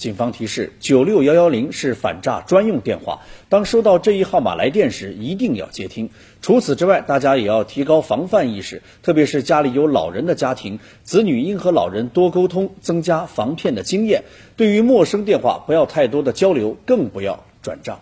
警方提示九六幺幺零是反诈专用电话。当收到这一号码来电时一定要接听。除此之外大家也要提高防范意识特别是家里有老人的家庭子女应和老人多沟通增加防骗的经验。对于陌生电话不要太多的交流更不要转账。